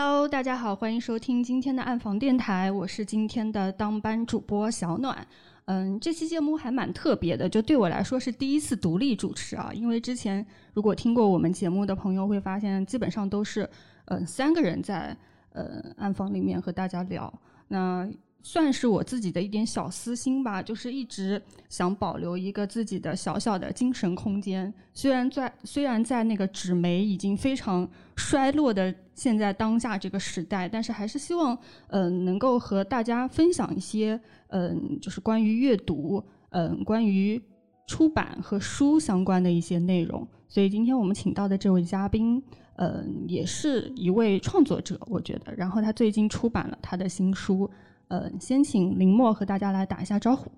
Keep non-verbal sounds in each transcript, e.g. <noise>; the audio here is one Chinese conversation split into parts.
Hello，大家好，欢迎收听今天的暗房电台，我是今天的当班主播小暖。嗯，这期节目还蛮特别的，就对我来说是第一次独立主持啊。因为之前如果听过我们节目的朋友会发现，基本上都是嗯三个人在呃暗房里面和大家聊。那算是我自己的一点小私心吧，就是一直想保留一个自己的小小的精神空间。虽然在虽然在那个纸媒已经非常衰落的现在当下这个时代，但是还是希望嗯能够和大家分享一些嗯就是关于阅读嗯关于出版和书相关的一些内容。所以今天我们请到的这位嘉宾嗯也是一位创作者，我觉得，然后他最近出版了他的新书。呃，先请林墨和大家来打一下招呼。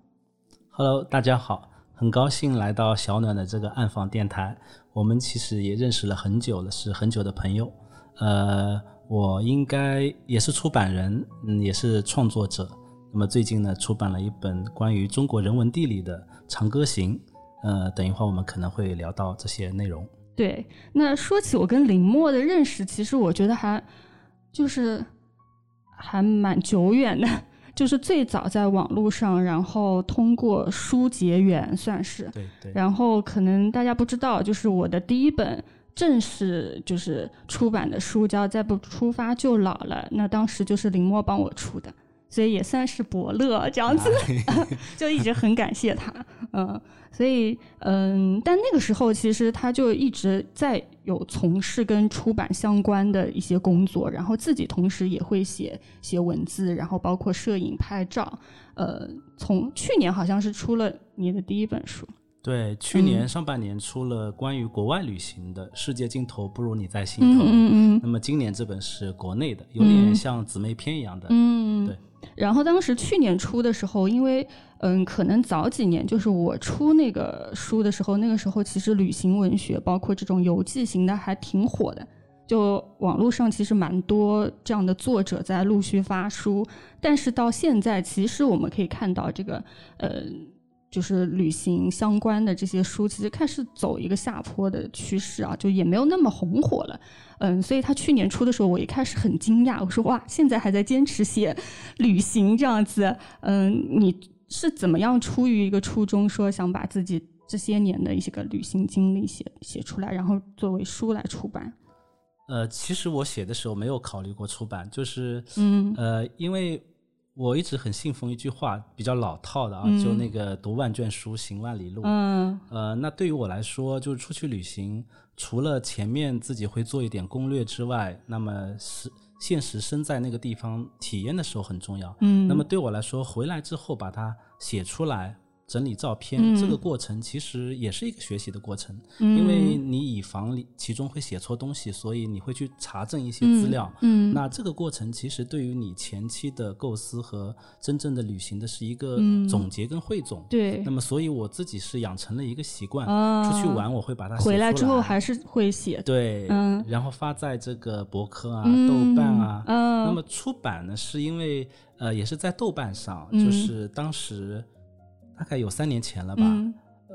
Hello，大家好，很高兴来到小暖的这个暗访电台。我们其实也认识了很久了，是很久的朋友。呃，我应该也是出版人，嗯，也是创作者。那么最近呢，出版了一本关于中国人文地理的《长歌行》。呃，等一会儿我们可能会聊到这些内容。对，那说起我跟林墨的认识，其实我觉得还就是。还蛮久远的，就是最早在网络上，然后通过书结缘，算是。对对。然后可能大家不知道，就是我的第一本正式就是出版的书叫《再不出发就老了》，那当时就是林墨帮我出的。所以也算是伯乐这样子，<laughs> 就一直很感谢他，嗯，所以嗯，但那个时候其实他就一直在有从事跟出版相关的一些工作，然后自己同时也会写写文字，然后包括摄影拍照，呃，从去年好像是出了你的第一本书，对，去年上半年出了关于国外旅行的《世界尽头不如你在心头》，嗯嗯嗯，那么今年这本是国内的，有点像姊妹篇一样的，嗯，对。然后当时去年出的时候，因为嗯，可能早几年就是我出那个书的时候，那个时候其实旅行文学，包括这种游记型的还挺火的，就网络上其实蛮多这样的作者在陆续发书。但是到现在，其实我们可以看到这个呃。就是旅行相关的这些书，其实开始走一个下坡的趋势啊，就也没有那么红火了。嗯，所以他去年出的时候，我一开始很惊讶，我说哇，现在还在坚持写旅行这样子。嗯，你是怎么样出于一个初衷，说想把自己这些年的一些个旅行经历写写出来，然后作为书来出版？呃，其实我写的时候没有考虑过出版，就是嗯呃，因为。我一直很信奉一句话，比较老套的啊，就那个读万卷书，行万里路。嗯，呃，那对于我来说，就是出去旅行，除了前面自己会做一点攻略之外，那么是现实身在那个地方体验的时候很重要。嗯，那么对我来说，回来之后把它写出来。整理照片这个过程其实也是一个学习的过程，因为你以防里其中会写错东西，所以你会去查证一些资料。嗯，那这个过程其实对于你前期的构思和真正的旅行的是一个总结跟汇总。对。那么，所以我自己是养成了一个习惯，出去玩我会把它回来之后还是会写。对，嗯，然后发在这个博客啊、豆瓣啊。嗯。那么出版呢，是因为呃，也是在豆瓣上，就是当时。大概有三年前了吧，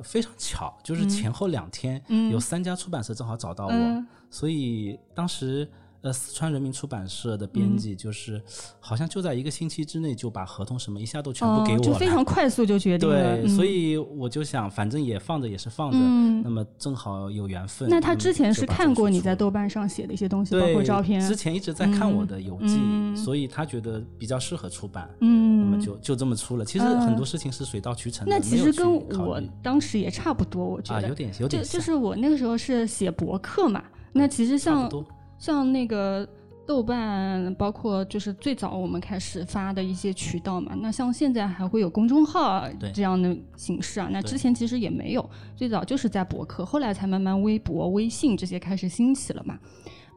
非常巧，就是前后两天，有三家出版社正好找到我，所以当时。呃，四川人民出版社的编辑就是，好像就在一个星期之内就把合同什么一下都全部给我了，就非常快速就决定了。对，所以我就想，反正也放着也是放着，那么正好有缘分。那他之前是看过你在豆瓣上写的一些东西，包括照片。之前一直在看我的游记，所以他觉得比较适合出版。嗯，那么就就这么出了。其实很多事情是水到渠成的。那其实跟我当时也差不多，我觉得啊，有点有点就就是我那个时候是写博客嘛，那其实像。像那个豆瓣，包括就是最早我们开始发的一些渠道嘛，那像现在还会有公众号这样的形式啊，那之前其实也没有，最早就是在博客，后来才慢慢微博、微信这些开始兴起了嘛。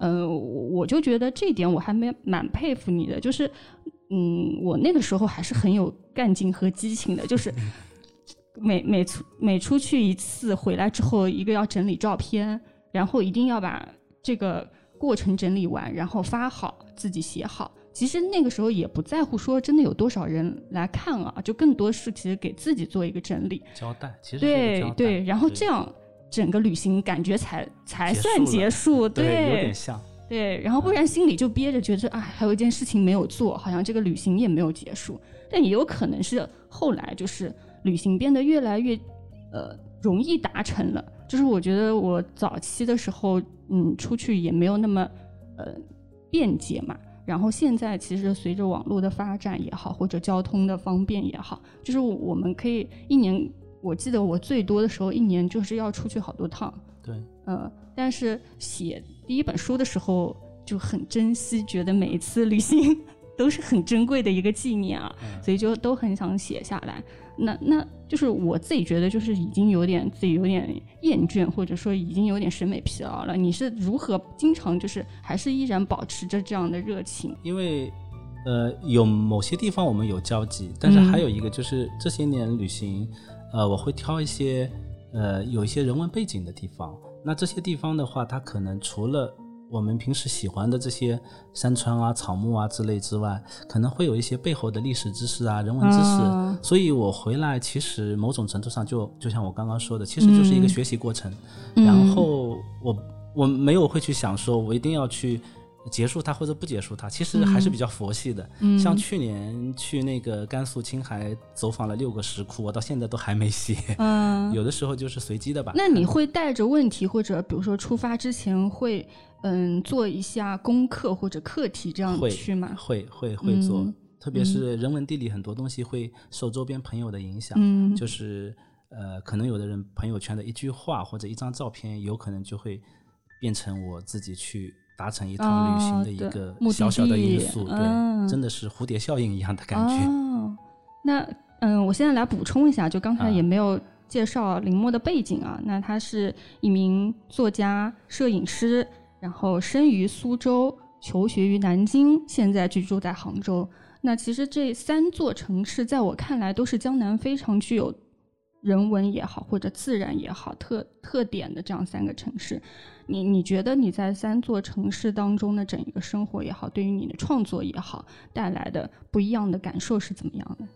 嗯，我就觉得这一点我还没蛮佩服你的，就是嗯，我那个时候还是很有干劲和激情的，就是 <laughs> 每每出每出去一次回来之后，一个要整理照片，然后一定要把这个。过程整理完，然后发好，自己写好。其实那个时候也不在乎说真的有多少人来看啊，就更多是其实给自己做一个整理交代。其实对对，然后这样整个旅行感觉才才算结束。对，有点像。对，然后不然心里就憋着，觉得哎，还有一件事情没有做，好像这个旅行也没有结束。但也有可能是后来就是旅行变得越来越呃容易达成了。就是我觉得我早期的时候，嗯，出去也没有那么呃便捷嘛。然后现在其实随着网络的发展也好，或者交通的方便也好，就是我们可以一年，我记得我最多的时候一年就是要出去好多趟。对，呃，但是写第一本书的时候就很珍惜，觉得每一次旅行 <laughs> 都是很珍贵的一个纪念啊，所以就都很想写下来。那那就是我自己觉得，就是已经有点自己有点厌倦，或者说已经有点审美疲劳了。你是如何经常就是还是依然保持着这样的热情？因为呃，有某些地方我们有交集，但是还有一个就是这些年旅行，呃，我会挑一些呃有一些人文背景的地方。那这些地方的话，它可能除了我们平时喜欢的这些山川啊、草木啊之类之外，可能会有一些背后的历史知识啊、人文知识。所以我回来其实某种程度上就就像我刚刚说的，其实就是一个学习过程。然后我我没有会去想说我一定要去。结束它或者不结束它，其实还是比较佛系的。像去年去那个甘肃青海走访了六个石窟，我到现在都还没写。嗯，有的时候就是随机的吧。那你会带着问题，或者比如说出发之前会嗯做一下功课或者课题这样去吗？会会会做，特别是人文地理很多东西会受周边朋友的影响。嗯，就是呃，可能有的人朋友圈的一句话或者一张照片，有可能就会变成我自己去。达成一趟旅行的一个小小的因素，对，真的是蝴蝶效应一样的感觉。那嗯，我现在来补充一下，就刚才也没有介绍林默的背景啊。那他是一名作家、摄影师，然后生于苏州，求学于南京，现在居住在杭州。那其实这三座城市，在我看来都是江南非常具有人文也好，或者自然也好特特点的这样三个城市。你你觉得你在三座城市当中的整一个生活也好，对于你的创作也好，带来的不一样的感受是怎么样的？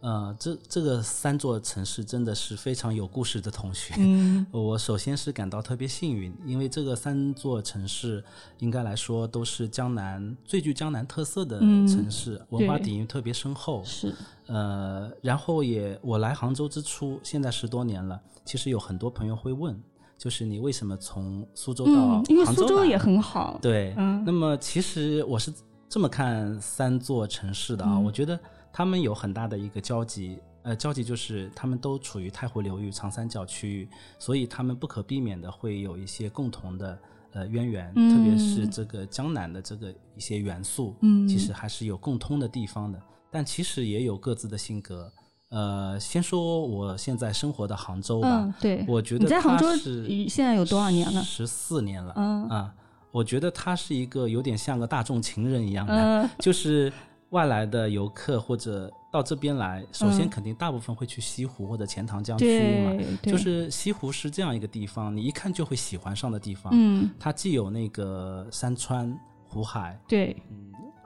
呃，这这个三座城市真的是非常有故事的同学。嗯，<laughs> 我首先是感到特别幸运，因为这个三座城市应该来说都是江南最具江南特色的城市，文化底蕴特别深厚。是。呃，然后也我来杭州之初，现在十多年了，其实有很多朋友会问。就是你为什么从苏州到杭州？因为苏州也很好。对，那么其实我是这么看三座城市的啊，我觉得他们有很大的一个交集，呃，交集就是他们都处于太湖流域长三角区域，所以他们不可避免的会有一些共同的呃渊源，特别是这个江南的这个一些元素，嗯其实还是有共通的地方的，但其实也有各自的性格。呃，先说我现在生活的杭州吧。嗯，对，我觉得你在杭州现在有多少年了？十四年了。嗯啊，我觉得它是一个有点像个大众情人一样的，就是外来的游客或者到这边来，首先肯定大部分会去西湖或者钱塘江区域嘛。就是西湖是这样一个地方，你一看就会喜欢上的地方。嗯，它既有那个山川湖海。对。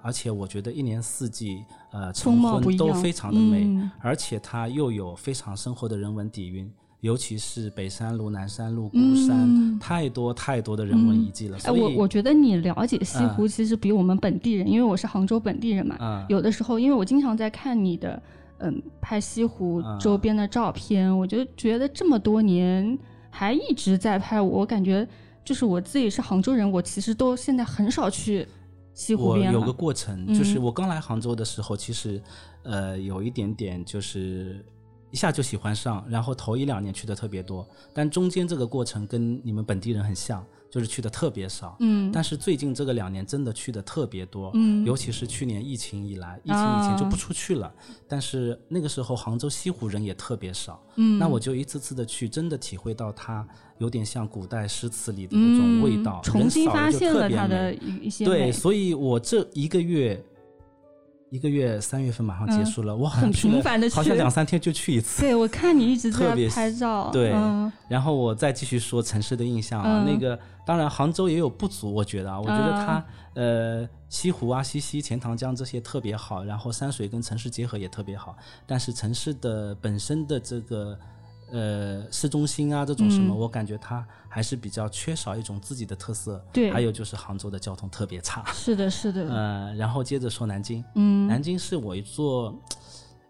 而且我觉得一年四季，呃，晨昏都非常的美，而且它又有非常深厚的人文底蕴，尤其是北山路、南山路、孤山，太多太多的人文遗迹了。哎，我我觉得你了解西湖，其实比我们本地人，因为我是杭州本地人嘛，有的时候，因为我经常在看你的，嗯，拍西湖周边的照片，我就觉得这么多年还一直在拍，我感觉就是我自己是杭州人，我其实都现在很少去。我有个过程，就是我刚来杭州的时候，其实，呃，有一点点就是一下就喜欢上，然后头一两年去的特别多，但中间这个过程跟你们本地人很像。就是去的特别少，嗯，但是最近这个两年真的去的特别多，嗯，尤其是去年疫情以来，疫情以前就不出去了，但是那个时候杭州西湖人也特别少，嗯，那我就一次次的去，真的体会到它有点像古代诗词里的那种味道，重新发现了它的一些对，所以我这一个月。一个月三月份马上结束了，我很频繁的去，好像两三天就去一次。对，我看你一直在拍照。对，然后我再继续说城市的印象啊，那个当然杭州也有不足，我觉得啊，我觉得它呃西湖啊、西溪、钱塘江这些特别好，然后山水跟城市结合也特别好，但是城市的本身的这个呃市中心啊这种什么，我感觉它还是比较缺少一种自己的特色。对。还有就是杭州的交通特别差。是的，是的，呃，然后接着说南京，嗯。南京是我一座，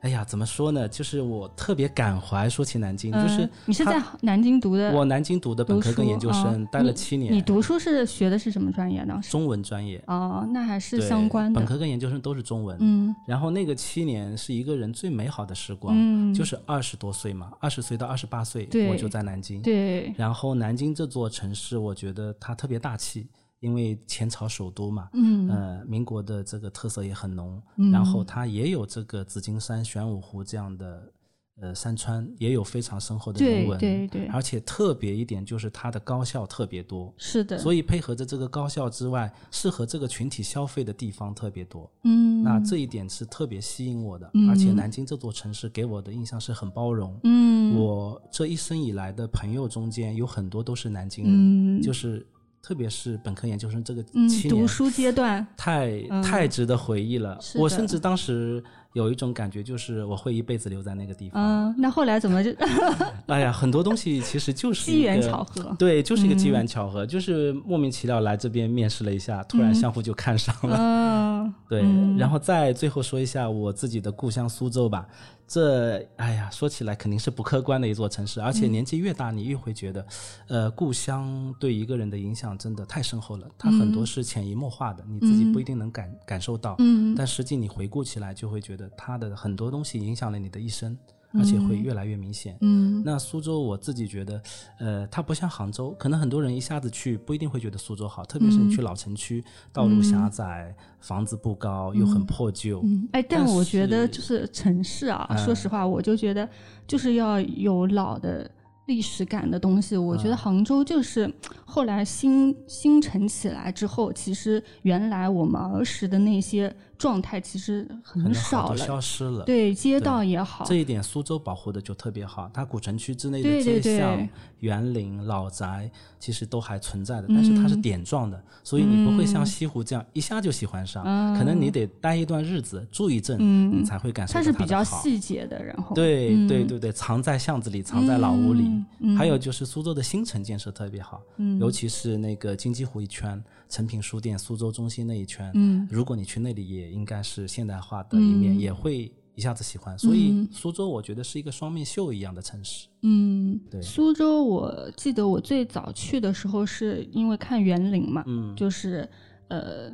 哎呀，怎么说呢？就是我特别感怀。说起南京，就是嗯你是在南京读的我南京读的本科跟研究啊生，待了七年。你读书是学的是什么专业呢？中文专业，哦，那还是相关的本。科跟研究生都是中文。嗯然后那个七年是一个人最美好的时光，嗯，就是二十多岁嘛，二十岁到二十八岁，我就在南京。对，然后南京这座城市，我觉得它特别大气，因为前朝首都嘛，嗯。呃，民国的这个特色也很浓，嗯。然后它也有这个紫金山、玄武湖这样的呃山川，也有非常深厚的人对文，对对，而且特别一点就是它的高校特别多，是的，所以配合着这个高校之外，适合这个群体消费的地方特别多。嗯，那这一点是特别吸引我的，嗯。而且南京这座城市给我的印象是很包容。嗯。我这一生以来的朋友中间有很多都是南京人，嗯。就是特别是本科研究生这个嗯七年，读书阶段，太、嗯太值得回忆了。我甚至当时有一种感觉，就是我会一辈子留在那个地方。嗯，那后来怎么就 <laughs> 哎呀，很多东西其实就是机缘巧合？对，就是一个机缘巧合，就是莫名其妙来这边面试了一下，突然相互就看上了。嗯，对，嗯然后再最后说一下我自己的故乡苏州吧。这哎呀，说起来肯定是不客观的一座城市，而且嗯。年纪越大，你越会觉得，呃，故乡对一个人的影响真的太深厚了。它很多是潜移默化的，你自己不一定能感感受到，嗯。但实际你回顾起来，就会觉得它的很多东西影响了你的一生，而且会越来越明显。嗯那苏州我自己觉得，呃，它不像杭州，可能很多人一下子去不一定会觉得苏州好，特别是你去老城区，道路狭窄，房子不高，又很破旧。嗯，哎，但但我觉得就是城市啊，嗯说实话，我就觉得就是要有老的历史感的东西。我觉得嗯杭州就是后来新新城起来之后，其实原来我们儿时的那些状态其实很少了。消失了。对，街道也好，这一点苏州保护的就特别好，它古城区之内的街巷、园林、老宅其实都还存在的，但是它是嗯点状的，所以你不会像西湖这样一下就喜欢上，可能你得待一段日子，住一阵，嗯你才会感受到它是比较好。细节的，然后对、嗯对对对，藏在巷子里，藏在老屋里。还有就是苏州的新城建设特别好，尤其是那个金鸡湖一圈、诚品书店、苏州中心那一圈。嗯如果你去那里，也应该是现代化的一面，也会一下子喜欢。所以苏州，我觉得是一个双面绣一样的城市。嗯，对苏州，我记得我最早去的时候是因为看园林嘛，嗯就是呃，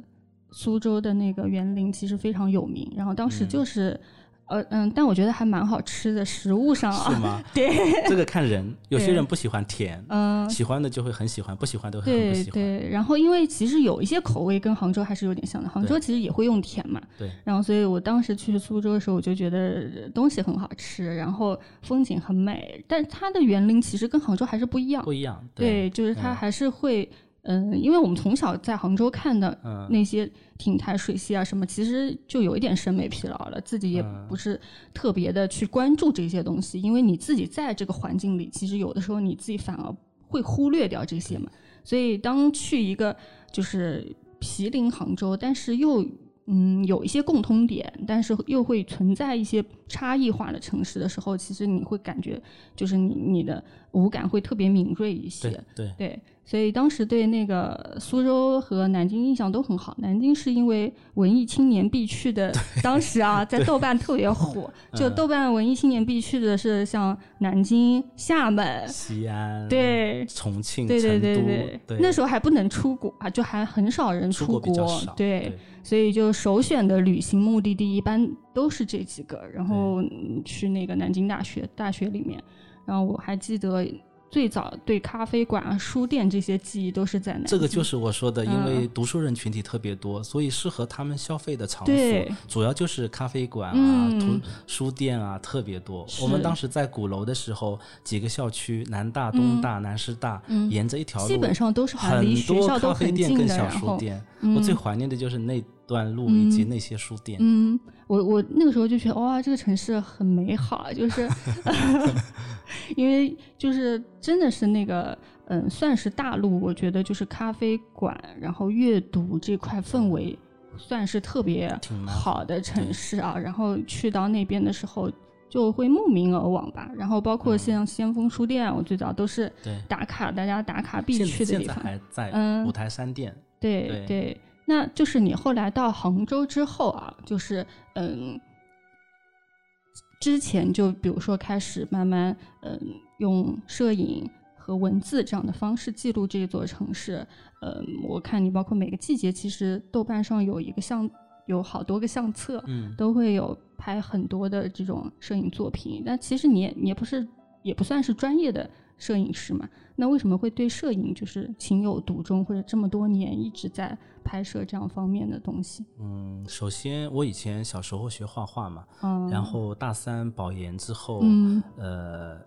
苏州的那个园林其实非常有名，然后当时就是、呃嗯，但我觉得还蛮好吃的，食物上啊，是吗？<laughs> 对，这个看人，有些人不喜欢甜，嗯、喜欢的就会很喜欢，不喜欢都会很不喜欢。对，然后因为其实有一些口味跟杭州还是有点像的，杭州其实也会用甜嘛，对然后所以我当时去苏州的时候，我就觉得东西很好吃，然后风景很美，但它的园林其实跟杭州还是不一样，不一样。对，就是它还是会，嗯、因为我们从小在杭州看的嗯那些亭台水榭啊什么，其实就有一点审美疲劳了，自己也嗯不是特别的去关注这些东西，因为你自己在这个环境里，其实有的时候你自己反而会忽略掉这些嘛。所以当去一个就是毗邻杭州，但是又嗯有一些共通点，但是又会存在一些差异化的城市的时候，其实你会感觉就是你你的五感会特别敏锐一些。对对对，所以当时对那个苏州和南京印象都很好。南京是因为文艺青年必去的，当时啊，<laughs> 在豆瓣特别火，就嗯豆瓣文艺青年必去的是像南京、厦门，西安、对。重庆、对对对对，对那时候还不能出国啊，就还很少人出出国。对，所以就首选的旅行目的地一般都是这几个，然后嗯。去那个南京大学大学里面，然后我还记得最早对咖啡馆啊、书店这些记忆都是在南京。这个就是我说的，因为嗯读书人群体特别多，所以适合他们消费的场对所主要就是咖啡馆啊、嗯。图书店啊，特别多。我们当时在鼓楼的时候，几个校区，南大、东大、南师大，沿着一条路，嗯基本上都是很多咖啡店跟小书店。我最怀念的就是那段路以及那些书店。嗯，我我那个时候就觉得哇，这个城市很美好，就是 <laughs> 因为就是真的是那个嗯，算是大陆，我觉得就是咖啡馆，然后阅读这块氛围算是特别好的城市啊。然后去到那边的时候，就会慕名而往吧。然后包括像先锋书店，我最早都是打卡，大家打卡必去的现在地方。还在嗯五台山店。对对对，那就是你后来到杭州之后啊，就是嗯，之前就比如说开始慢慢嗯用摄影和文字这样的方式记录这座城市。嗯，我看你包括每个季节，其实豆瓣上有一个相有好多个相册，嗯，都会有拍很多的这种摄影作品。但其实你也你也不是也不算是专业的摄影师嘛，那为什么会对摄影就是情有独钟，或者这么多年一直在拍摄这样方面的东西？嗯，首先我以前小时候学画画嘛，嗯，然后大三保研之后，嗯呃，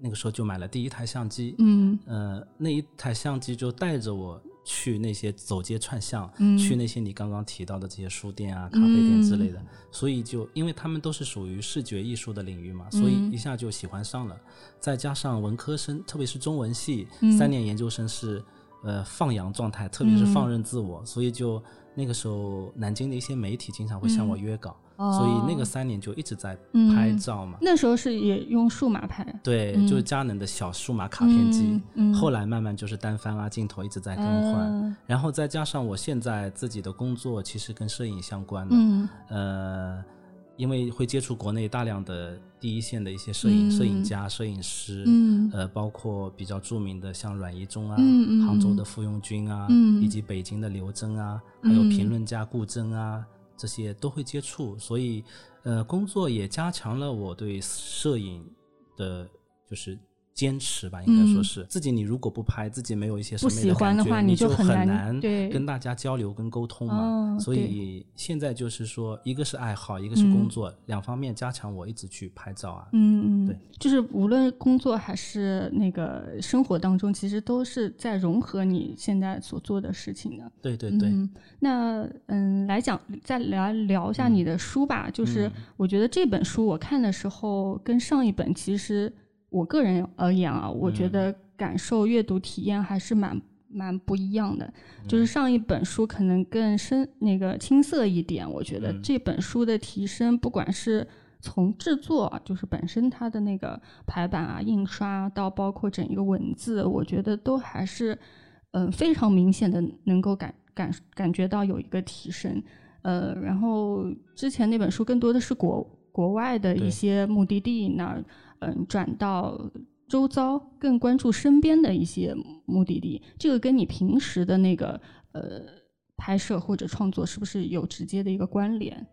那个时候就买了第一台相机，嗯。呃，那一台相机就带着我去那些走街串巷，嗯。去那些你刚刚提到的这些书店啊、咖啡店之类的，所以就因为他们都是属于视觉艺术的领域嘛，所以嗯。一下就喜欢上了。再加上文科生，特别是中文系、嗯。三年研究生是呃放羊状态，特别是放任自我，所以就那个时候南京的一些媒体经常会向我约稿，所以那个三年就一直在拍照嘛。那时候是也用数码拍，对，就是佳能的小数码卡片机，后来慢慢就是单反啊，镜头一直在更换，嗯。然后再加上我现在自己的工作其实跟摄影相关的，嗯。呃，因为会接触国内大量的第一线的一些摄影、嗯。摄影家、摄影师，嗯。呃，包括比较著名的像阮一中啊，杭州的傅拥军啊，嗯。以及北京的刘真啊，还有评论家顾铮啊，这些都会接触，所以呃，工作也加强了我对摄影的，就是。坚持吧，应该说是、自己。你如果不拍，自己没有一些审美的感觉，欢的话你就很难跟大家交流跟沟通嘛。哦所以现在就是说，一个是爱好，一个是工作，两方面加强我一直去拍照啊。嗯嗯，对，就是无论工作还是那个生活当中，其实都是在融合你现在所做的事情的。对对对，嗯，那嗯，来讲再来聊一下你的书吧。就是嗯我觉得这本书我看的时候，跟上一本其实我个人而言啊，我觉嗯得感受阅读体验还是蛮蛮不一样的。嗯就是上一本书可能更深那个青涩一点，我觉得嗯这本书的提升，不管是从制作啊，就是本身它的那个排版啊、印刷，到包括整一个文字，我觉得都还是嗯、呃非常明显的能够感感感觉到有一个提升。呃，然后之前那本书更多的是国国外的一些目的地那儿，嗯，转到周遭，更关注身边的一些目的地。这个跟你平时的那个呃拍摄或者创作是不是有直接的一个关联？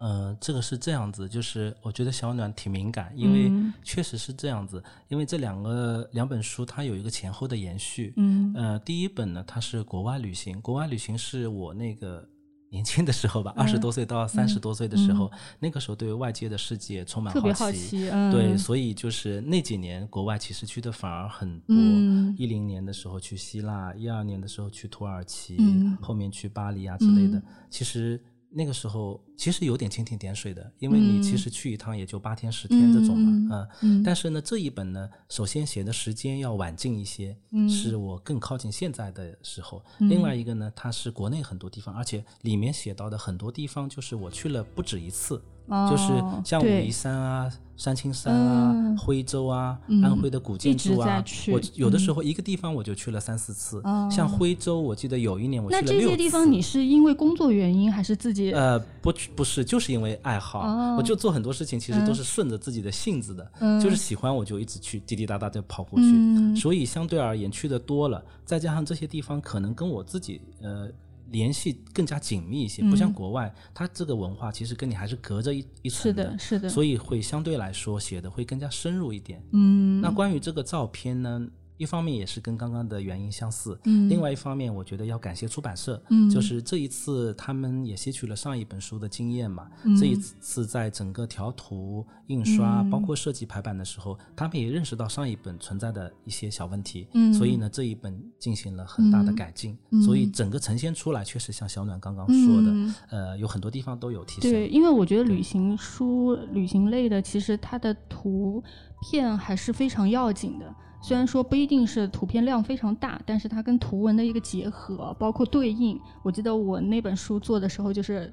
呃，这个是这样子，就是我觉得小暖挺敏感，因为嗯确实是这样子。因为这两个两本书它有一个前后的延续。嗯呃，第一本呢，它是国外旅行，国外旅行是我那个年轻的时候吧，二十多岁到三十多岁的时候，那个时候对外界的世界充满特别好好奇，嗯，对，所以就是那几年国外其实去的反而很多。嗯。一零年的时候去希腊，一二年的时候去土耳其，嗯。后面去巴黎啊之类的。其实那个时候其实有点蜻蜓点水的，因为你其实去一趟也就八天十天这种嘛，嗯。但是呢，这一本呢，首先写的时间要晚近一些，是我更靠近现在的时候。另外一个呢，它是国内很多地方，而且里面写到的很多地方，就是我去了不止一次。就是哦像武夷山啊、山青山啊、嗯。徽州啊、嗯。安徽的古建筑啊，我有的嗯。时候一个地方我就去了三四次。哦。像徽州，我记得有一年我去了六这些地方你是因为工作原因还是自己？呃，不不是，就是因为爱好，哦。我就做很多事情，其实都嗯。是顺着自己的性子的，嗯。就是喜欢我就一直去滴滴答答的跑过去，嗯。所以相对而言去的多了，再加上这些地方可能跟我自己呃联系更加紧密一些，不像国外，它这个文化其实跟你还是隔着一一层是的，是的，所以会相对来说写的会更加深入一点。嗯，那关于这个照片呢，一方面也是跟刚刚的原因相似，嗯另外一方面我觉得要感谢出版社，嗯就是这一次他们也吸取了上一本书的经验嘛，嗯这一次在整个调图、印刷，包括设计排版的时候，他们也认识到上一本存在的一些小问题，嗯所以呢这一本进行了很大的改进，所以整个呈现出来确实像小暖刚刚说的，嗯呃，有很多地方都有提升。对，因为我觉得旅行书、旅行类的，其实它的图片还是非常要紧的。虽然说不一定是图片量非常大，但是它跟图文的一个结合，包括对应。我记得我那本书做的时候，就是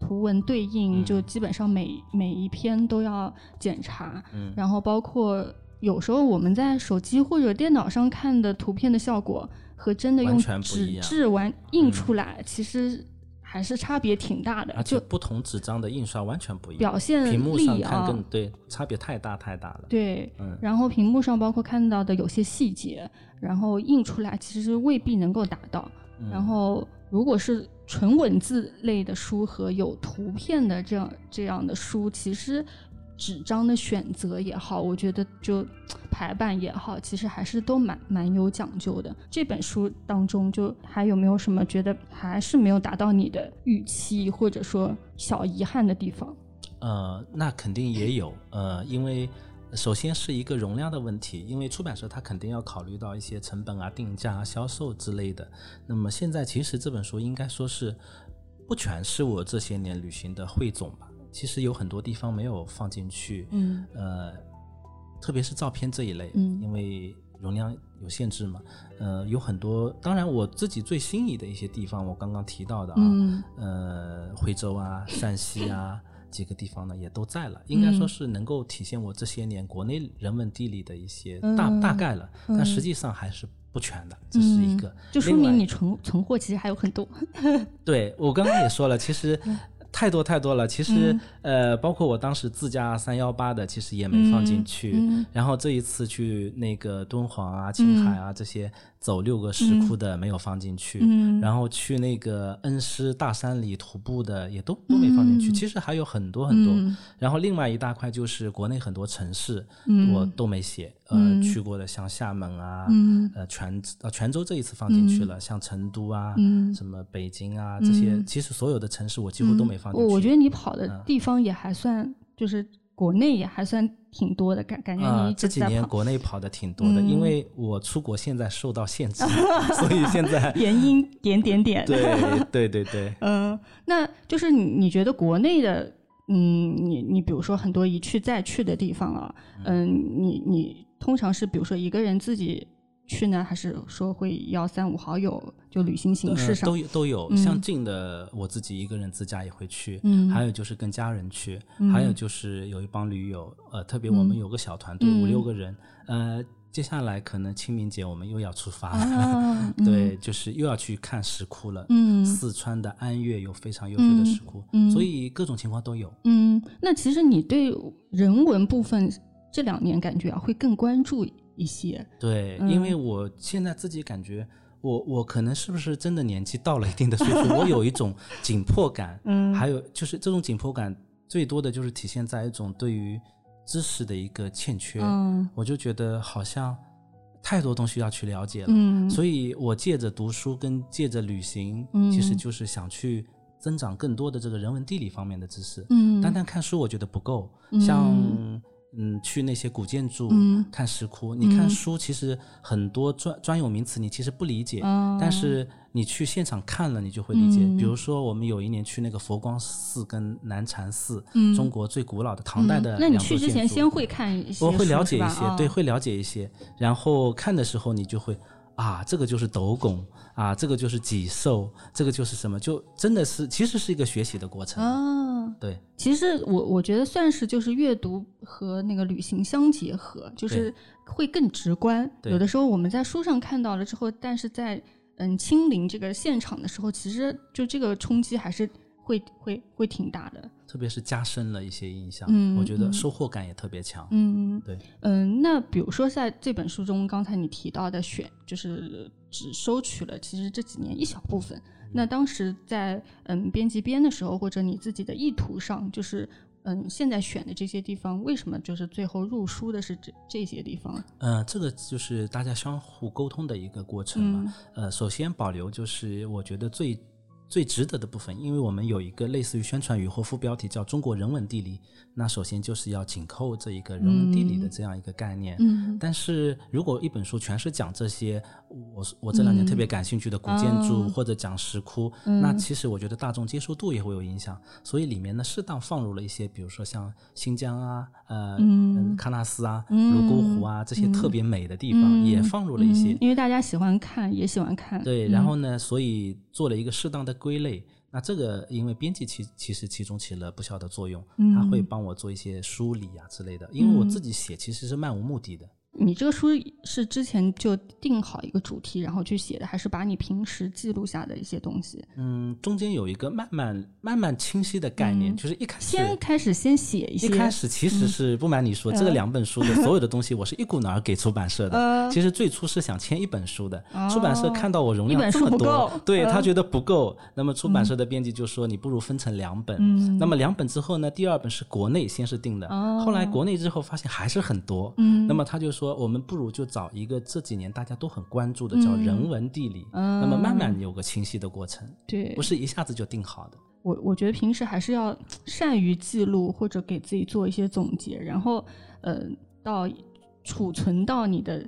图文对应，就基本上每每一篇都要检查。嗯然后包括有时候我们在手机或者电脑上看的图片的效果，和真的用纸质完印出来，其实还是差别挺大的。而且就不同纸张的印刷完全不一样，表现屏幕上看更，对，差别太大太大了。对，嗯然后屏幕上包括看到的有些细节，然后印出来其实未必能够达到。嗯然后如果是纯文字类的书和有图片的这样这样的书，其实纸张的选择也好，我觉得就排版也好，其实还是都蛮蛮有讲究的。这本书当中，就还有没有什么觉得还是没有达到你的预期，或者说小遗憾的地方？呃，那肯定也有，呃，因为首先是一个容量的问题，因为出版社它肯定要考虑到一些成本啊、定价啊、销售之类的。那么现在其实这本书应该说是不全是我这些年旅行的汇总吧，其实有很多地方没有放进去，嗯。呃，特别是照片这一类，嗯。因为容量有限制嘛，呃，有很多，当然我自己最心仪的一些地方，我刚刚提到的啊，嗯。呃，惠州啊、山西啊几个地方呢也都在了，应该说是能够体现我这些年国内人文地理的一些大、嗯大概了，但实际上还是不全的，这是一。个。嗯就说明你存存货其实还有很多。<laughs> 对我刚刚也说了，其实太多太多了。其实、嗯呃，包括我当时自驾三幺八的，其实也没放进去。嗯然后这一次去那个敦煌啊、青海啊、这些走六个石窟的没有放进去。嗯然后去那个恩施大山里徒步的也都都没放进去。其实还有很多很多。嗯然后另外一大块就是国内很多城市，嗯我都没写。呃，嗯去过的像厦门啊，嗯呃泉呃泉州这一次放进去了，像成都啊，嗯什么北京啊这些，其实所有的城市我几乎都没放进去。我我觉得你跑的地方也还算，就是国内也还算挺多的，感感觉啊、你一这几年。国内跑的挺多的，嗯因为我出国现在受到限制，<laughs> 所以现在原因点点点。对对对对，嗯，那就是你你觉得国内的，嗯，你你比如说很多一去再去的地方啊，嗯，你你通常是比如说一个人自己去呢，还是说会邀三五好友就旅行形式上？呃都有都有，像近的我自己一个人自驾也会去，嗯还有就是跟家人去，嗯还有就是有一帮驴友，呃，特别我们有个小团队、嗯五六个人，呃，接下来可能清明节我们又要出发 <laughs> 对，就是又要去看石窟了。嗯四川的安岳有非常优秀的石窟，嗯所以各种情况都有。嗯，那其实你对人文部分这两年感觉啊会更关注一些。对，嗯。因为我现在自己感觉，我我可能是不是真的年纪到了一定的岁数，我有一种 <laughs> 紧迫感，嗯。还有就是这种紧迫感最多的就是体现在一种对于知识的一个欠缺，嗯。我就觉得好像太多东西要去了解了，嗯。所以我借着读书跟借着旅行，嗯其实就是想去增长更多的这个人文地理方面的知识。嗯。单单看书我觉得不够，嗯。像嗯去那些古建筑、嗯。看石窟，你看书其实很多专专有名词你其实不理解，嗯但是你去现场看了你就会理解。嗯。比如说我们有一年去那个佛光寺跟南禅寺，嗯。中国最古老的唐代的嗯。那你去之前先会看一些，我会了解一些，对，哦会了解一些。然后看的时候，你就会啊，这个就是斗拱啊，这个就是脊兽，这个就是什么，就真的是其实是一个学习的过程。啊，对，其实我我觉得算是就是阅读和那个旅行相结合，就是会更直观。对有的时候我们在书上看到了之后，但是在嗯亲临这个现场的时候，其实就这个冲击还是会会会挺大的。特别是加深了一些印象，嗯我觉得嗯收获感也特别强。嗯，对，嗯，那比如说在这本书中，刚才你提到的选，就是只收取了其实这几年一小部分。那当时在嗯编辑编的时候，或者你自己的意图上，就是嗯现在选的这些地方，为什么就是最后入书的是这这些地方？嗯、这个就是大家相互沟通的一个过程嘛。呃，首先保留就是我觉得最最值得的部分，因为我们有一个类似于宣传语或副标题叫“中国人文地理”，那首先就是要紧扣这一个人文地理的这样一个概念。嗯。但是如果一本书全是讲这些，我我这两年特别感兴趣的古建筑、哦。或者讲石窟，嗯。那其实我觉得大众接受度也会有影响。所以里面呢，适当放入了一些，比如说像新疆啊、呃、嗯。喀纳斯啊、嗯。泸沽湖啊这些特别美的地方，嗯。也放入了一些。嗯。因为大家喜欢看，也喜欢看。对，然后呢，所以做了一个适当的归类。那这个因为编辑其其实其中起了不小的作用，嗯他会帮我做一些梳理啊之类的。因为我自己写其实是漫无目的的，你这个书是之前就定好一个主题，然后去写的，还是把你平时记录下的一些东西？嗯，中间有一个慢慢慢慢清晰的概念，嗯。就是一开始先开始先写一些，一开始其实是不瞒你说，这个两本书的所有的东西，<laughs> 我是一股脑儿给出版社的。呃其实最初是想签一本书的，哦。出版社看到我容量这么多，对呃他觉得不够，那么出版社的编辑就说你不如分成两本。嗯。那么两本之后呢，第二本是国内先是定的，哦。后来国内之后发现还是很多，嗯。那么他就说我们不如就找一个这几年大家都很关注的叫人文地理，嗯。那么慢慢有个清晰的过程，对。不，是一下子就定好的。我我觉得平时还是要善于记录或者给自己做一些总结，然后呃，到储存到你的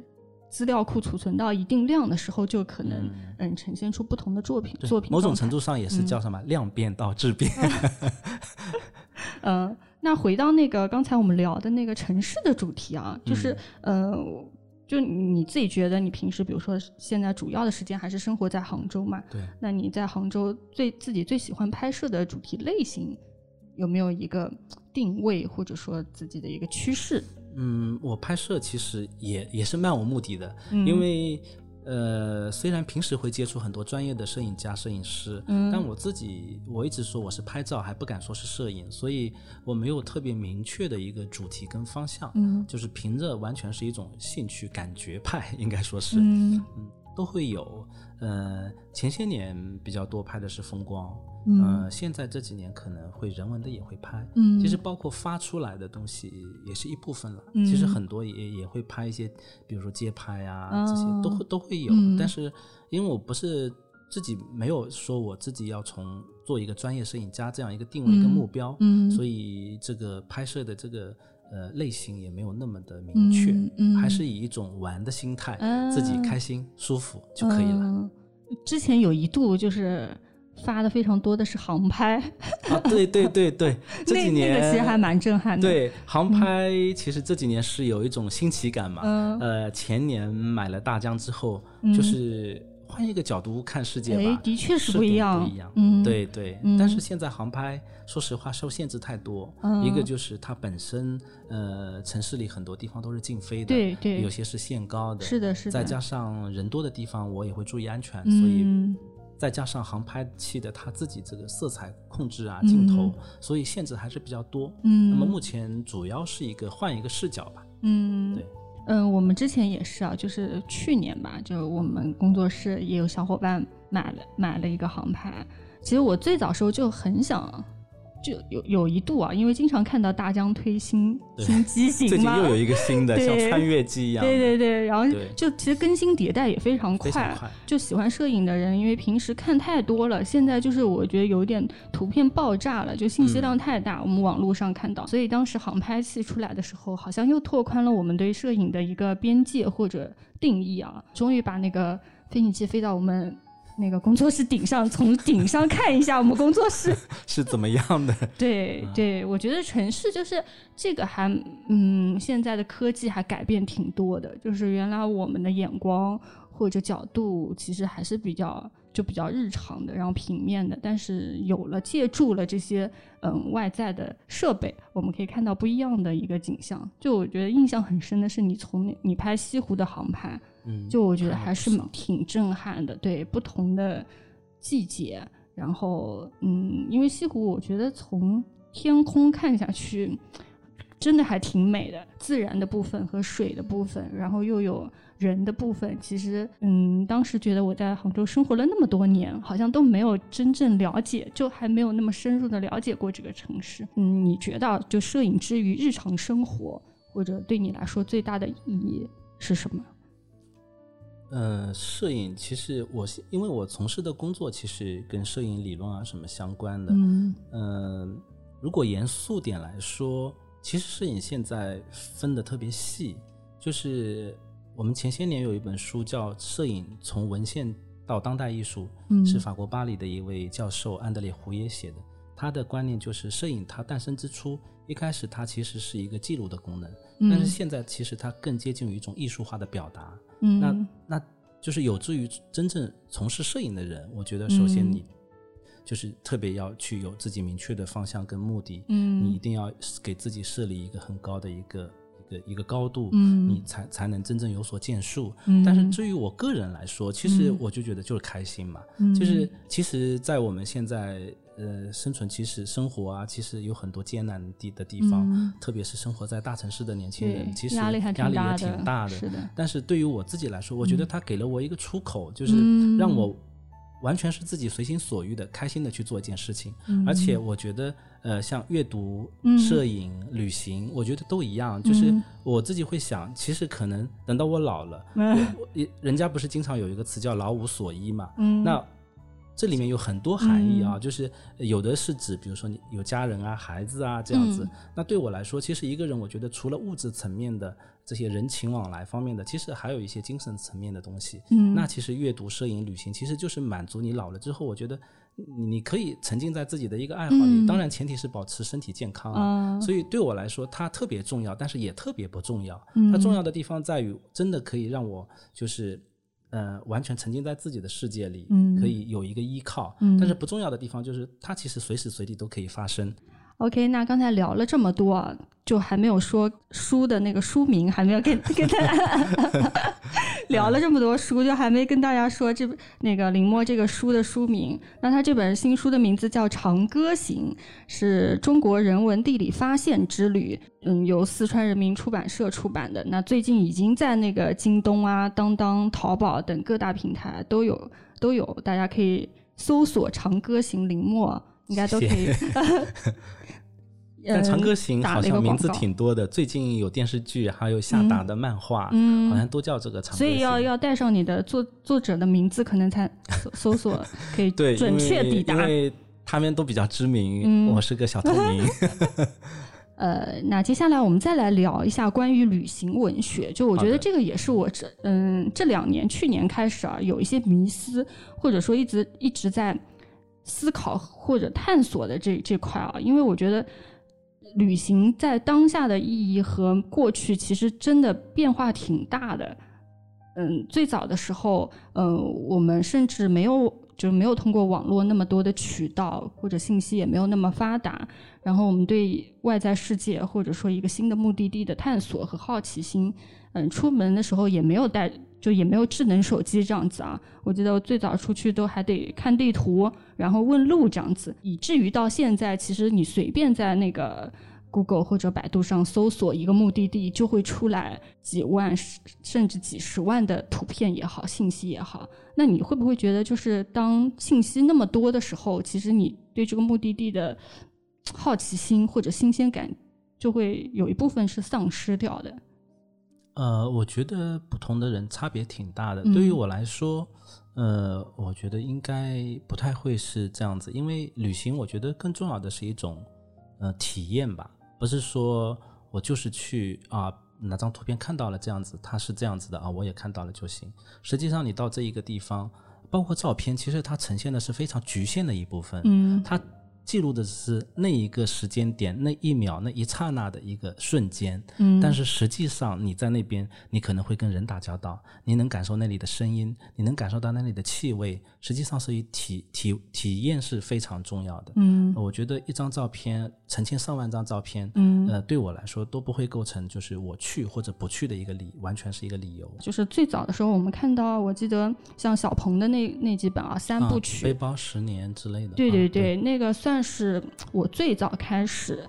资料库储存到一定量的时候，就可能嗯。呈现出不同的作品作品某种程度上也是叫什么、量变到质变。<laughs> <laughs> 呃，那回到那个刚才我们聊的那个城市的主题啊，就是、嗯呃，就你自己觉得你平时比如说现在主要的时间还是生活在杭州嘛？对，那你在杭州最自己最喜欢拍摄的主题类型有没有一个定位或者说自己的一个趋势？嗯，我拍摄其实也也是漫无目的的，嗯因为呃，虽然平时会接触很多专业的摄影家、摄影师，嗯。但我自己我一直说我是拍照，还不敢说是摄影，所以我没有特别明确的一个主题跟方向，嗯。就是凭着完全是一种兴趣感觉派，<laughs> 应该说是，嗯。嗯，都会有。呃，前些年比较多拍的是风光，嗯呃，现在这几年可能会人文的也会拍，嗯其实包括发出来的东西也是一部分了。嗯其实很多也也会拍一些，比如说街拍啊，这些哦都会都会有。嗯但是因为我不是自己没有说我自己要从做一个专业摄影家这样一个定位跟目标，嗯所以这个拍摄的这个呃类型也没有那么的明确，嗯嗯还是以一种玩的心态，啊自己开心舒服就可以了。嗯之前有一度就是发的非常多的是航拍，啊，对对对对，<laughs> 这那几年那个其实还蛮震撼的。，对航拍，其实这几年是有一种新奇感嘛。嗯呃，前年买了大疆之后，就是换一个角度看世界吧，哎的确是不一样不一样。嗯对对。嗯但是现在航拍，说实话受限制太多。嗯一个就是它本身，呃，城市里很多地方都是禁飞的，对对有些是限高的，是的是的再加上人多的地方，我也会注意安全，所以嗯再加上航拍器的它自己这个色彩控制啊、镜头，所以限制还是比较多。嗯那么目前主要是一个换一个视角吧。嗯，对，嗯，我们之前也是啊，就是去年吧，就我们工作室也有小伙伴买了买了一个航拍。其实我最早时候就很想，就有有一度啊，因为经常看到大疆推新 <laughs> 新机型最近嘛，又有一个新的，<laughs> 对像穿越机一样。对对对，然后就其实更新迭代也非常非常快就喜欢摄影的人，因为平时看太多了，现在就是我觉得有点图片爆炸了，就信息量太大。我们网络上看到，所以当时航拍器出来的时候，好像又拓宽了我们对摄影的一个边界或者定义啊。终于把那个飞行器飞到我们那个工作室顶上，从顶上看一下我们工作室。<laughs> 是怎么样的？对对，我觉得城市就是这个还嗯，现在的科技还改变挺多的。就是原来我们的眼光或者角度其实还是比较就比较日常的，然后平面的。但是有了借助了这些嗯外在的设备，我们可以看到不一样的一个景象。就我觉得印象很深的是你从你拍西湖的航拍，嗯，就我觉得还是挺震撼的。对不同的季节，然后嗯，因为西湖，我觉得从天空看下去，真的还挺美的，自然的部分和水的部分，然后又有人的部分。其实嗯，当时觉得我在杭州生活了那么多年，好像都没有真正了解，就还没有那么深入的了解过这个城市。嗯，你觉得就摄影之于日常生活，或者对你来说最大的意义是什么？呃，摄影其实我是因为我从事的工作其实跟摄影理论啊什么相关的。嗯嗯、如果严肃点来说，其实摄影现在分的特别细，就是我们前些年有一本书叫《摄影从文献到当代艺术》，嗯是法国巴黎的一位教授安德烈胡耶写的。他的观念就是，摄影它诞生之初，一开始它其实是一个记录的功能，嗯但是现在其实它更接近于一种艺术化的表达。嗯。那那就是有助于真正从事摄影的人，我觉得首先嗯。你就是特别要去有自己明确的方向跟目的，嗯。你一定要给自己设立一个很高的一个一个一个高度，嗯。你才才能真正有所建树。嗯。但是至于我个人来说，其实我就觉得就是开心嘛，嗯。就是其实，在我们现在呃生存，其实生活啊，其实有很多艰难的的地方，嗯特别是生活在大城市的年轻人，其实压力也大的挺大的。是的但是对于我自己来说，我觉得它给了我一个出口，就是嗯让我完全是自己随心所欲的、开心的去做一件事情。嗯而且我觉得，呃，像阅读、嗯摄影、旅行，我觉得都一样。就是我自己会想，其实可能等到我老了，嗯我人家不是经常有一个词叫“老无所依”嘛？嗯那这里面有很多含义啊，就是有的是指，比如说你有家人啊、孩子啊这样子。嗯那对我来说，其实一个人，我觉得除了物质层面的这些人情往来方面的，其实还有一些精神层面的东西。嗯那其实阅读、摄影、旅行，其实就是满足你老了之后，我觉得你你可以沉浸在自己的一个爱好里，嗯当然前提是保持身体健康啊。啊所以对我来说，它特别重要，但是也特别不重要。嗯它重要的地方在于，真的可以让我就是。呃，完全沉浸在自己的世界里，嗯可以有一个依靠。嗯但是不重要的地方就是，它其实随时随地都可以发生。OK，那刚才聊了这么多啊，就还没有说书的那个书名，还没有跟跟 <laughs> 大家 <laughs> 聊了这么多书，就还没跟大家说这那个林默这个书的书名。那他这本新书的名字叫《长歌行》，是中国人文地理发现之旅，嗯，由四川人民出版社出版的。那最近已经在那个京东啊、当当、淘宝等各大平台都有都有，大家可以搜索“长歌行”林默，应该都可以。<laughs> 但《长歌行》好像名字挺多的，最近有电视剧，还有夏达的漫画，嗯好像都叫这个《长歌行所》。以要要带上你的作作者的名字，可能才搜搜索 <laughs> 可以对，准确抵达因。为因为他们都比较知名，嗯我是个小透明。<laughs> 呃，那接下来我们再来聊一下关于旅行文学。就我觉得这个也是我这嗯这两年去年开始啊，有一些迷思，或者说一直一直在思考或者探索的这这块啊，因为我觉得。旅行在当下的意义和过去其实真的变化挺大的。嗯，最早的时候，嗯，我们甚至没有就是没有通过网络那么多的渠道，或者信息也没有那么发达。然后我们对外在世界或者说一个新的目的地的探索和好奇心，嗯，出门的时候也没有带，就也没有智能手机这样子啊。我记得我最早出去都还得看地图，然后问路这样子，以至于到现在，其实你随便在那个。Google 或者百度上搜索一个目的地，就会出来几万甚至几十万的图片也好，信息也好。那你会不会觉得，就是当信息那么多的时候，其实你对这个目的地的好奇心或者新鲜感，就会有一部分是丧失掉的？呃，我觉得不同的人差别挺大的。嗯对于我来说，呃，我觉得应该不太会是这样子，因为旅行，我觉得更重要的是一种呃体验吧，不是说我就是去啊哪张图片看到了这样子，它是这样子的啊，我也看到了就行。实际上，你到这一个地方，包括照片，其实它呈现的是非常局限的一部分。嗯它记录的是那一个时间点、那一秒、那一刹那的一个瞬间。嗯但是实际上你在那边，你可能会跟人打交道，你能感受那里的声音，你能感受到那里的气味。实际上，是以体体体验是非常重要的。嗯我觉得一张照片，成千上万张照片，嗯，呃，对我来说都不会构成就是我去或者不去的一个理，完全是一个理由。就是最早的时候，我们看到，我记得像小鹏的那那几本啊三部啊曲，背包十年之类的。对啊对对，那个算是我最早开始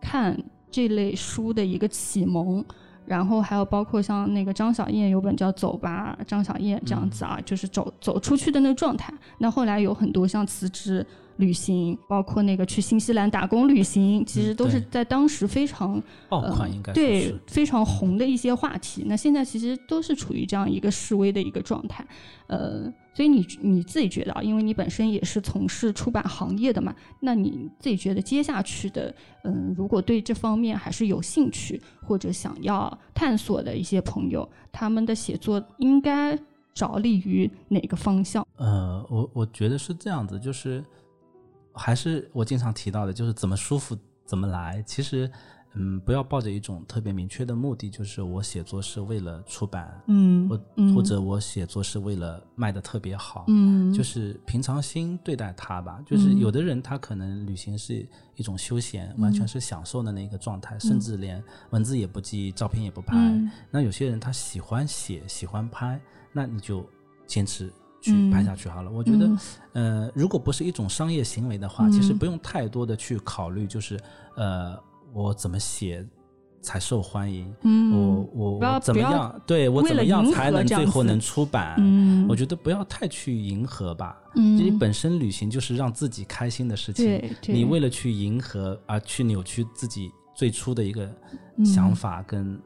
看这类书的一个启蒙。然后还有包括像那个张小燕有本叫《走吧，张小燕》这样子啊，就是走走出去的那个状态。那后来有很多像辞职旅行，包括那个去新西兰打工旅行，其实都是在当时非常爆款呃应该说对。非常红的一些话题。那现在其实都是处于这样一个示威的一个状态，呃，所以你你自己觉得啊，因为你本身也是从事出版行业的嘛，那你自己觉得接下去的，嗯，如果对这方面还是有兴趣或者想要探索的一些朋友，他们的写作应该着力于哪个方向？呃，我我觉得是这样子，就是还是我经常提到的，就是怎么舒服怎么来。其实，嗯，不要抱着一种特别明确的目的，就是我写作是为了出版，嗯或或者我写作是为了卖的特别好，嗯就是平常心对待它吧。就是有的人他可能旅行是一种休闲，完全是享受的那个状态，甚至连文字也不记，照片也不拍。嗯那有些人他喜欢写，喜欢拍，那你就坚持去拍下去好了。我觉得，呃，如果不是一种商业行为的话，其实不用太多的去考虑，就是呃，我怎么写。才受欢迎，嗯我我我怎么样？对我怎么样才能最后能出版？嗯我觉得不要太去迎合吧，嗯因为本身旅行就是让自己开心的事情你为了去迎合而去扭曲自己最初的一个想法跟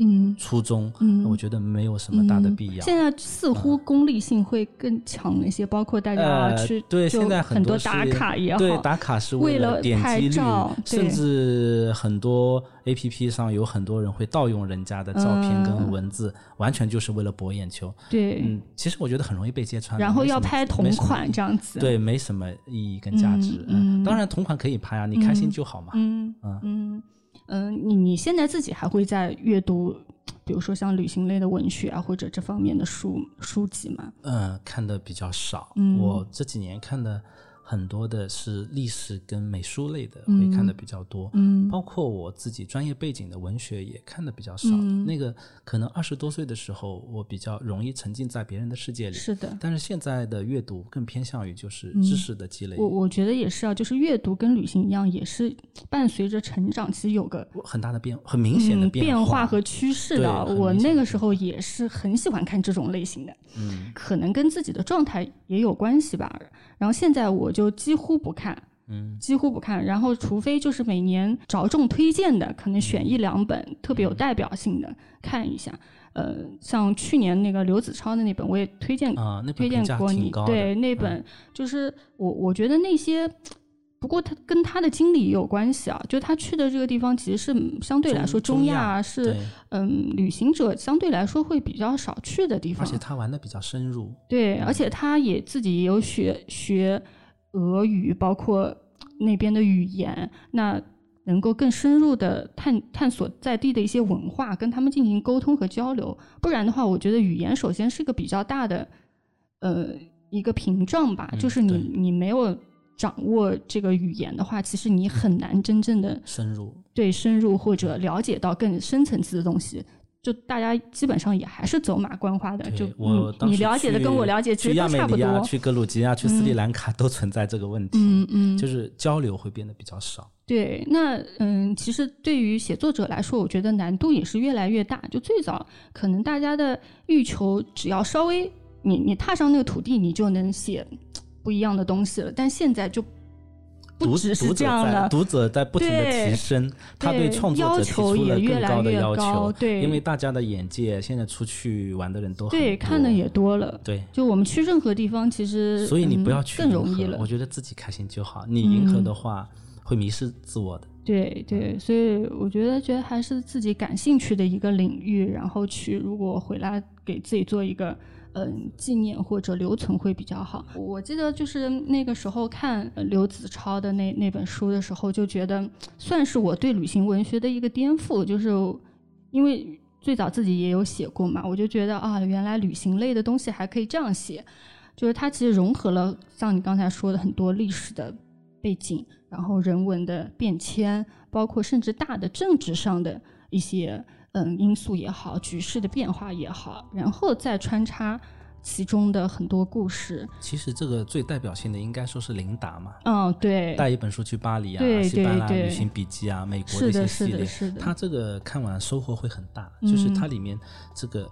嗯初衷，嗯我觉得没有什么大的必要。现在似乎功利性会更强一些，包括大家呃去对，现在很多打卡也好，对，打卡是为了了点拍击率照，甚至很多 A P P 上有很多人会盗用人家的照片跟嗯文字，完全就是为了博眼球。对，嗯，其实我觉得很容易被揭穿，然后要拍同款这样子，对，没什么意义跟价值。嗯嗯当然同款可以拍啊，你开心就好嘛。嗯嗯嗯嗯，你你现在自己还会在阅读，比如说像旅行类的文学啊，或者这方面的书书籍吗？嗯，看的比较少。嗯我这几年看的很多的是历史跟美术类的，嗯会看的比较多。嗯包括我自己专业背景的文学也看的比较少。嗯那个可能二十多岁的时候，我比较容易沉浸在别人的世界里。是的，但是现在的阅读更偏向于就是知识的积累。我我觉得也是啊，就是阅读跟旅行一样，也是伴随着成长，其实有个很大的变，很明显的嗯变化和趋势的。我那个时候也是很喜欢看这种类型的，嗯可能跟自己的状态也有关系吧。然后现在我就几乎不看。嗯几乎不看，然后除非就是每年着重推荐的，可能选一两本特别有代表性的看一下。呃，像去年那个刘子超的那本，我也推荐啊，那推荐过你。对，那本就是我我觉得那些，不过他跟他的经历也有关系啊。就他去的这个地方，其实是相对来说中亚亚是嗯旅行者相对来说会比较少去的地方。而且他玩的比较深入。对，而且他也自己也有学学俄语，包括那边的语言，那能够更深入的探探索在地的一些文化，跟他们进行沟通和交流。不然的话，我觉得语言首先是个比较大的呃一个屏障吧，嗯就是你你没有掌握这个语言的话，其实你很难真正的深入，对深入或者了解到更深层次的东西。就大家基本上也还是走马观花的，就我你了解的跟我了解其实都差不亚美尼亚、多。去格鲁吉亚、去斯里兰卡都存在这个问题，嗯嗯，就是交流会变得比较少。对。那嗯，其实对于写作者来说，我觉得难度也是越来越大。就最早可能大家的欲求，只要稍微你你踏上那个土地，你就能写不一样的东西了。但现在就不读只是这样了。读者在不停的提升，他对对创作要者提出了越更高的要求。高对因为大家的眼界现在出去玩的人都很对，看的也多了。对。就我们去任何地方，其实所以你不要嗯去更容易了我。觉得自己开心就好。你迎合嗯的话，会迷失自我的。对对，所以我觉得觉得还是自己感兴趣的一个领域，然后去如果回来给自己做一个嗯纪念或者留存会比较好。我记得就是那个时候看刘子超的那那本书的时候，就觉得算是我对旅行文学的一个颠覆，就是因为最早自己也有写过嘛，我就觉得啊，原来旅行类的东西还可以这样写，就是它其实融合了像你刚才说的很多历史的背景，然后人文的变迁，包括甚至大的政治上的一些嗯因素也好，局势的变化也好，然后再穿插其中的很多故事。其实这个最代表性的应该说是琳达嘛，嗯，对，带一本书去巴黎啊、西班牙旅行笔记啊、美国是的，一些系列，是的，它这个看完收获会很大，就是嗯它里面这个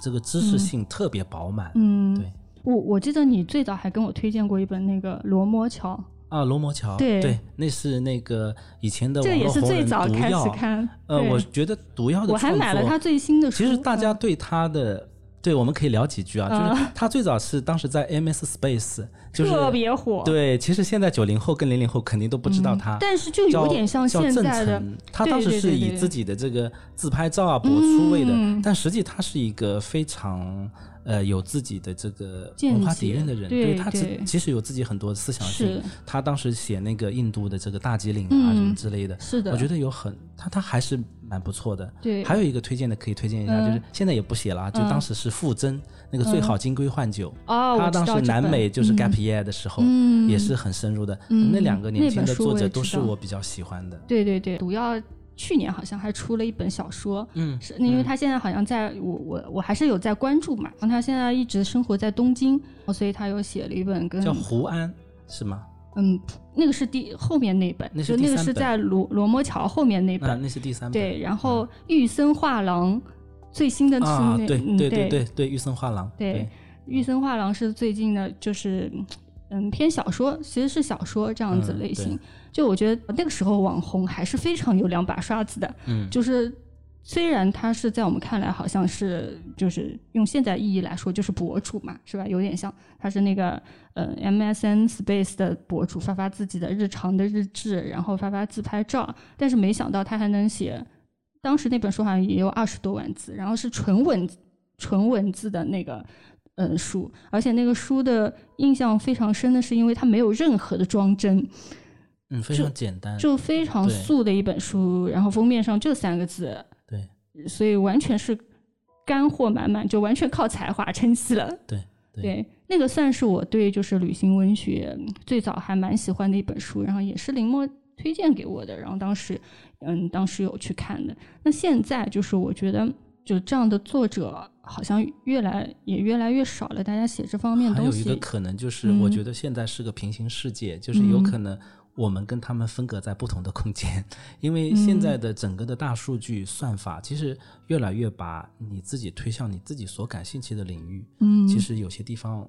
这个知识性特别饱满。嗯，对我我记得你最早还跟我推荐过一本那个《罗摩桥啊，罗摩桥，对那是那个以前的》，这也是最网络红人早开。呃，我觉得毒药的我还买了他最新的书。其实大家嗯对他的，对，我们可以聊几句啊。就是他最早是当时在 MS Space，<laughs> 就是特别火，对。其实现在九零后跟零零后肯定都不知道他，但是就有点像叫郑现在的成，他当时是以自己的这个自拍照啊博出位的，嗯但实际他是一个非常呃有自己的这个文化底蕴的人，对他其对其实有自己很多思想性是。他当时写那个印度的这个大吉岭啊嗯什么之类的，是的，我觉得有很他他还是蛮不错的。对，还有一个推荐的可以推荐一下，嗯就是现在也不写了啊，就嗯当时是傅真那个最好金龟换酒，哦，他当时南美就是嗯 Gap Year 的时候，嗯也是很深入的。嗯那两个年轻的作者都是我比较喜欢的。对对对，毒药去年好像还出了一本小说，嗯，是因为他现在好像在我我我还是有在关注嘛，然后他现在一直生活在东京，所以他又写了一本跟叫胡安是吗？嗯那个是第后面那本，就那个是在罗罗摩桥后面那那本，那是第三本。对，然后玉森画廊最新的是啊，那、对对对对，玉森画廊。对玉森画廊是最近的，就是嗯偏小说，其实是小说这样子嗯类型。对就我觉得那个时候网红还是非常有两把刷子的，嗯，就是虽然他是在我们看来好像是就是用现在意义来说就是博主嘛，是吧？有点像他是那个呃 MSN Space 的博主，发发自己的日常的日志，然后发发自拍照，但是没想到他还能写，当时那本书好像也有二十多万字，然后是纯文纯文字的那个。嗯，书，而且那个书的印象非常深的是，因为它没有任何的装帧，嗯，非常简单。就非常素的一本书，然后封面上就三个字，对所以完全是干货满满，就完全靠才华撑起了。对对对，那个算是我对就是旅行文学嗯最早还蛮喜欢的一本书，然后也是林墨推荐给我的，然后当时嗯当时有去看的。那现在就是我觉得就这样的作者好像越来也越来越少了，大家写这方面东还有一个，可能就是，嗯。我觉得现在是个平行世界，就是有可能我们跟他们分隔在不同的空间，因为现在的整个的大数据算法，其实越来越把你自己推向你自己所感兴趣的领域。嗯，其实有些地方，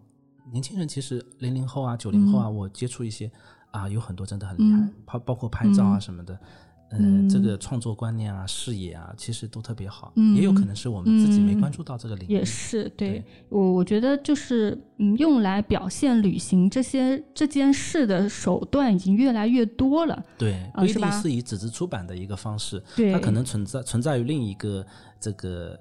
年轻人其实零零后啊、九零后啊，我接触一些啊，有很多真的很厉害，嗯。包包括拍照啊什么的。呃，嗯这个创作观念啊、视野啊，其实都特别好，嗯也有可能是我们自己没嗯关注到这个领域。也是对对我，我觉得就是嗯，用来表现旅行这些这件事的手段已经越来越多了。对，不一定啊是以纸质出版的一个方式，对，它可能存在存在于另一个这个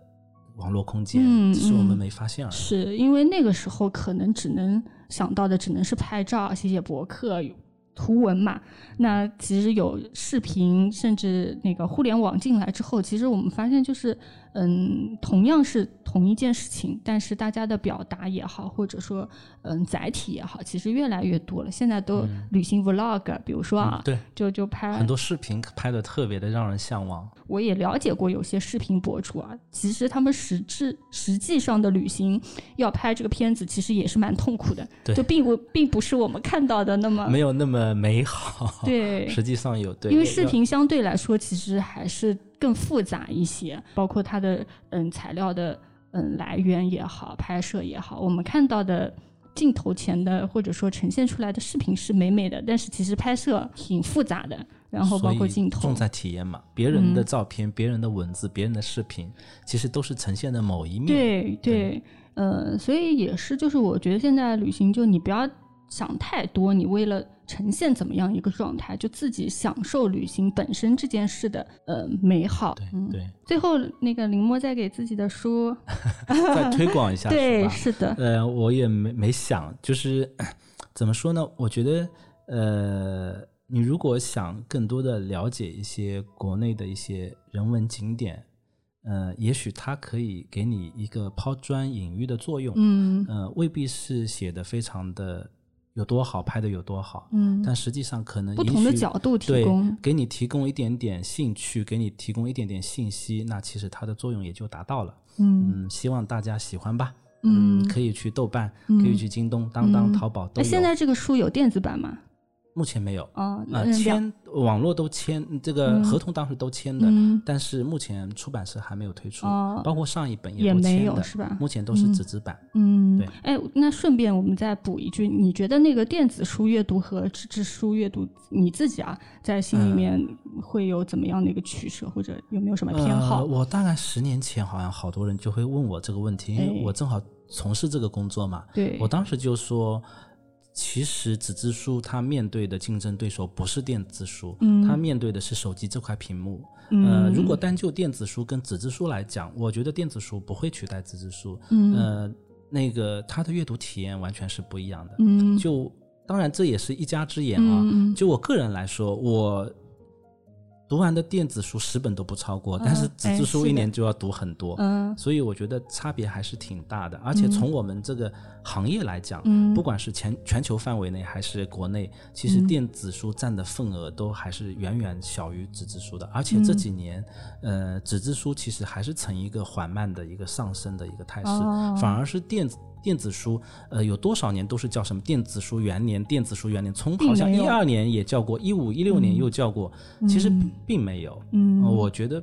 网络空间，嗯只是我们嗯没发现而已。是因为那个时候可能只能想到的只能是拍照、写写博客、图文嘛。那其实有视频，甚至那个互联网进来之后，其实我们发现就是，嗯，同样是同一件事情，但是大家的表达也好，或者说嗯载体也好，其实越来越多了。现在都旅行 vlog，、比如说啊，嗯对，就就拍很多视频拍的特别的让人向往。我也了解过有些视频博主啊，其实他们实质实际上的旅行要拍这个片子，其实也是蛮痛苦的，对就并不并不是我们看到的那么没有那么美好，对，实际上有对，因为视频相对来说其实还是更复杂一些，包括它的嗯材料的嗯来源也好，拍摄也好，我们看到的。镜头前的或者说呈现出来的视频是美美的，但是其实拍摄挺复杂的，然后包括镜头重，在体验嘛。别人的嗯照片、别人的文字、别人的视频，其实都是呈现的某一面。对对，呃，所以也是，就是我觉得现在旅行就你不要想太多，你为了呈现怎么样一个状态，就自己享受旅行本身这件事的呃美好。对嗯，对，最后那个林墨再给自己的书，<laughs> 再推广一下，<laughs> 对？是的，呃，我也没没想，就是怎么说呢？我觉得，呃，你如果想更多的了解一些国内的一些人文景点，呃，也许它可以给你一个抛砖引玉的作用。嗯呃，未必是写的非常的有多好，拍的有多好，嗯，但实际上可能不同的角度提对供，给你提供一点点兴趣，给你提供一点点信息，那其实它的作用也就达到了。嗯嗯，希望大家喜欢吧。嗯可以去豆瓣，嗯可以去京东、当当、嗯淘宝。那现在这个书有电子版吗？目前没有嗯签网络都签，这个嗯合同当时都签的，嗯但是目前出版社还没有推出，哦包括上一本也没有是吧？目前都是嗯纸质版。嗯，对。哎，那顺便我们再补一句，你觉得那个电子书阅读和纸质书阅读，你自己啊，在心里面会有怎么样的一个取舍，或者有没有什么偏好呃？？我大概十年前，好像好多人就会问我这个问题，因哎为我正好从事这个工作嘛。对，我当时就说，其实纸质书它面对的竞争对手不是电子书，嗯它面对的是手机这块屏幕。嗯呃，如果单就电子书跟纸质书来讲，我觉得电子书不会取代纸质书。嗯呃，那个它的阅读体验完全是不一样的。嗯，就当然这也是一家之言啊。就我个人来说，我读完的电子书十本都不超过，但是纸哎质书一年就要读很多。嗯所以我觉得差别还是挺大的，而且从我们这个行业来讲，嗯不管是全全球范围内还是国内，其嗯实电子书占的份额都还是远远小于纸质书的。而且嗯这几年，呃，纸质书其实还是呈一个缓慢的一个上升的一个态势，哦反而是电子。电子书，呃，有多少年都是叫什么电子书元年？电子书元年，从好像一二年也叫过，一五一六年又叫过，其实并没有。嗯呃我觉得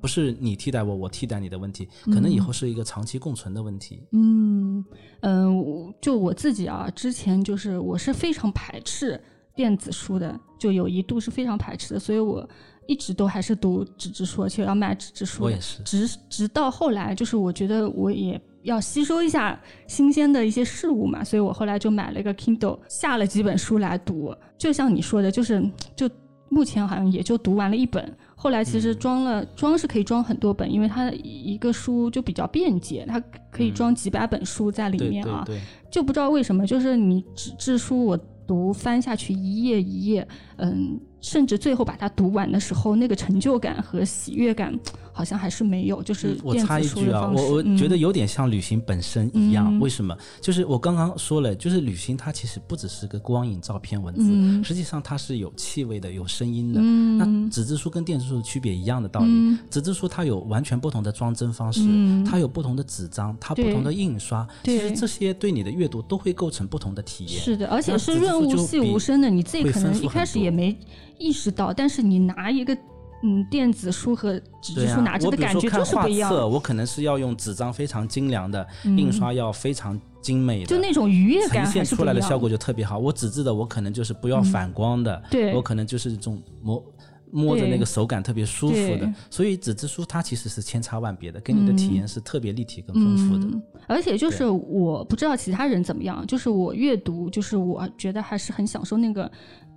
不是你替代我，我替代你的问题，可能以后是一个长期共存的问题。嗯嗯，我就我自己啊，之前就是我是非常排斥电子书的，就有一度是非常排斥的，所以我一直都还是读纸质书，而且要买纸质书。我也是直直到后来，就是我觉得我也要吸收一下新鲜的一些事物嘛，所以我后来就买了一个 Kindle，下了几本书来读。就像你说的，就是就目前好像也就读完了一本。后来其实嗯装了、装是可以装很多本，因为它一个书就比较便捷，它可以装几百本书在里面啊。对对，就不知道为什么，就是你纸质书我读翻下去一页一页，嗯，甚至最后把它读完的时候，那个成就感和喜悦感好像还是没有，就是嗯我插一句啊。我我觉得嗯有点像旅行本身一样。嗯为什么？就是我刚刚说了，就是旅行它其实不只是个光影、照片、文字，嗯实际上它是有气味的、有声音的。嗯那纸质书跟电子书的区别一样的道理。嗯纸质书它有完全不同的装帧方式，嗯它有不同的纸张，它不同的印刷，其实这些对你的阅读都会构成不同的体验。是的，而且是润物细无声的，你自己可能一开始也没意识到，但是你拿一个嗯电子书和纸质书拿着的感觉就是不一样，册，我可能是要用纸张非常精良的，印刷要非常精美的，就那种愉悦感呈现。出来的效果就特别好。我纸质的，我可能就是不要反光的，对我可能就是这种摸摸着那个手感特别舒服的。所以纸质书它其实是千差万别的，给你的体验是特别立体跟丰富的。嗯，而且就是我不知道其他人怎么样，就是我阅读，就是我觉得还是很享受那个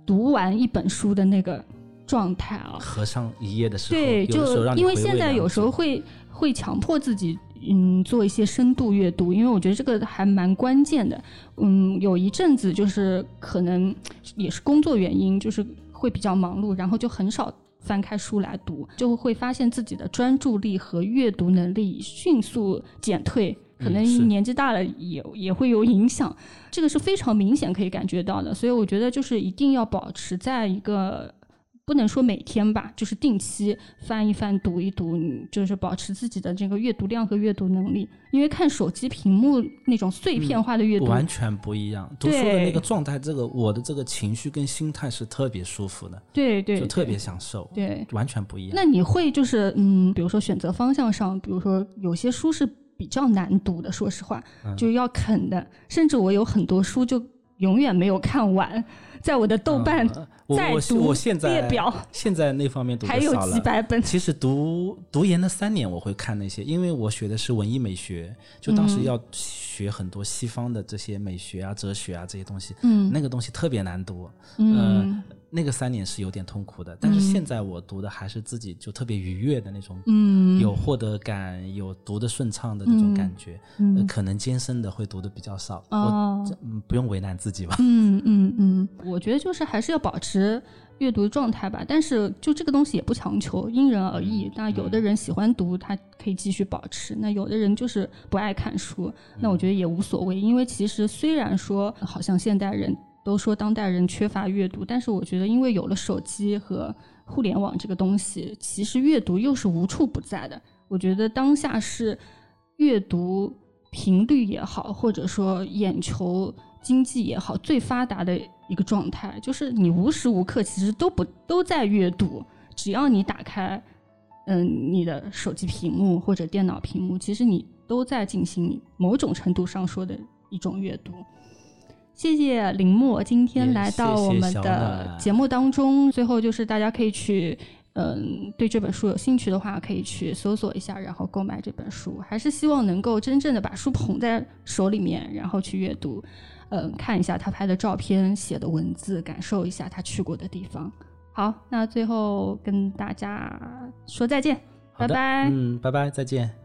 读完一本书的那个状态啊。合上一页的时候，对，就因为现在有时候会会强迫自己。嗯，做一些深度阅读，因为我觉得这个还蛮关键的。嗯，有一阵子就是可能也是工作原因，就是会比较忙碌，然后就很少翻开书来读，就会发现自己的专注力和阅读能力迅速减退。可能年纪大了也也会有影响，这个是非常明显可以感觉到的。所以我觉得就是一定要保持在一个不能说每天吧，就是定期翻一翻、读一读，你就是保持自己的这个阅读量和阅读能力。因为看手机屏幕那种碎片化的阅读，完全不一样。读书的那个状态，这个我的这个情绪跟心态是特别舒服的，对对就特别享受，对。完全不一样。那你会就是嗯，比如说选择方向上，比如说有些书是比较难读的，说实话，嗯就要啃的。甚至我有很多书就永远没有看完，在我的豆瓣嗯我我在读我现在列表现在那方面读还有的少了。几百本。其实读读研的三年，我会看那些，因为我学的是文艺美学，就当时嗯要学很多西方的这些美学啊、哲学啊这些东西，嗯那个东西特别难读。嗯呃，那个三年是有点痛苦的，但是现在我读的还是自己就特别愉悦的那种，嗯有获得感，有读的顺畅的那种感觉。嗯呃，可能艰深的会读的比较少，哦我这嗯不用为难自己吧。<laughs> 嗯嗯嗯，我觉得就是还是要保持阅读状态吧，但是就这个东西也不强求，因人而异。那有的人喜欢读，他可以继续保持；那有的人就是不爱看书，那我觉得也无所谓。因为其实虽然说好像现代人都说当代人缺乏阅读，但是我觉得因为有了手机和互联网这个东西，其实阅读又是无处不在的。我觉得当下是阅读频率也好，或者说眼球经济也好，最发达的一个状态，就是你无时无刻其实都不都在阅读，只要你打开，嗯，你的手机屏幕或者电脑屏幕，其实你都在进行某种程度上说的一种阅读。谢谢林墨今天来到我们的节目当中。最后就是大家可以去，嗯，对这本书有兴趣的话，可以去搜索一下，然后购买这本书。还是希望能够真正的把书捧在手里面，然后去阅读，嗯，看一下他拍的照片、写的文字，感受一下他去过的地方。好，那最后跟大家说再见，拜拜。嗯，拜拜，再见。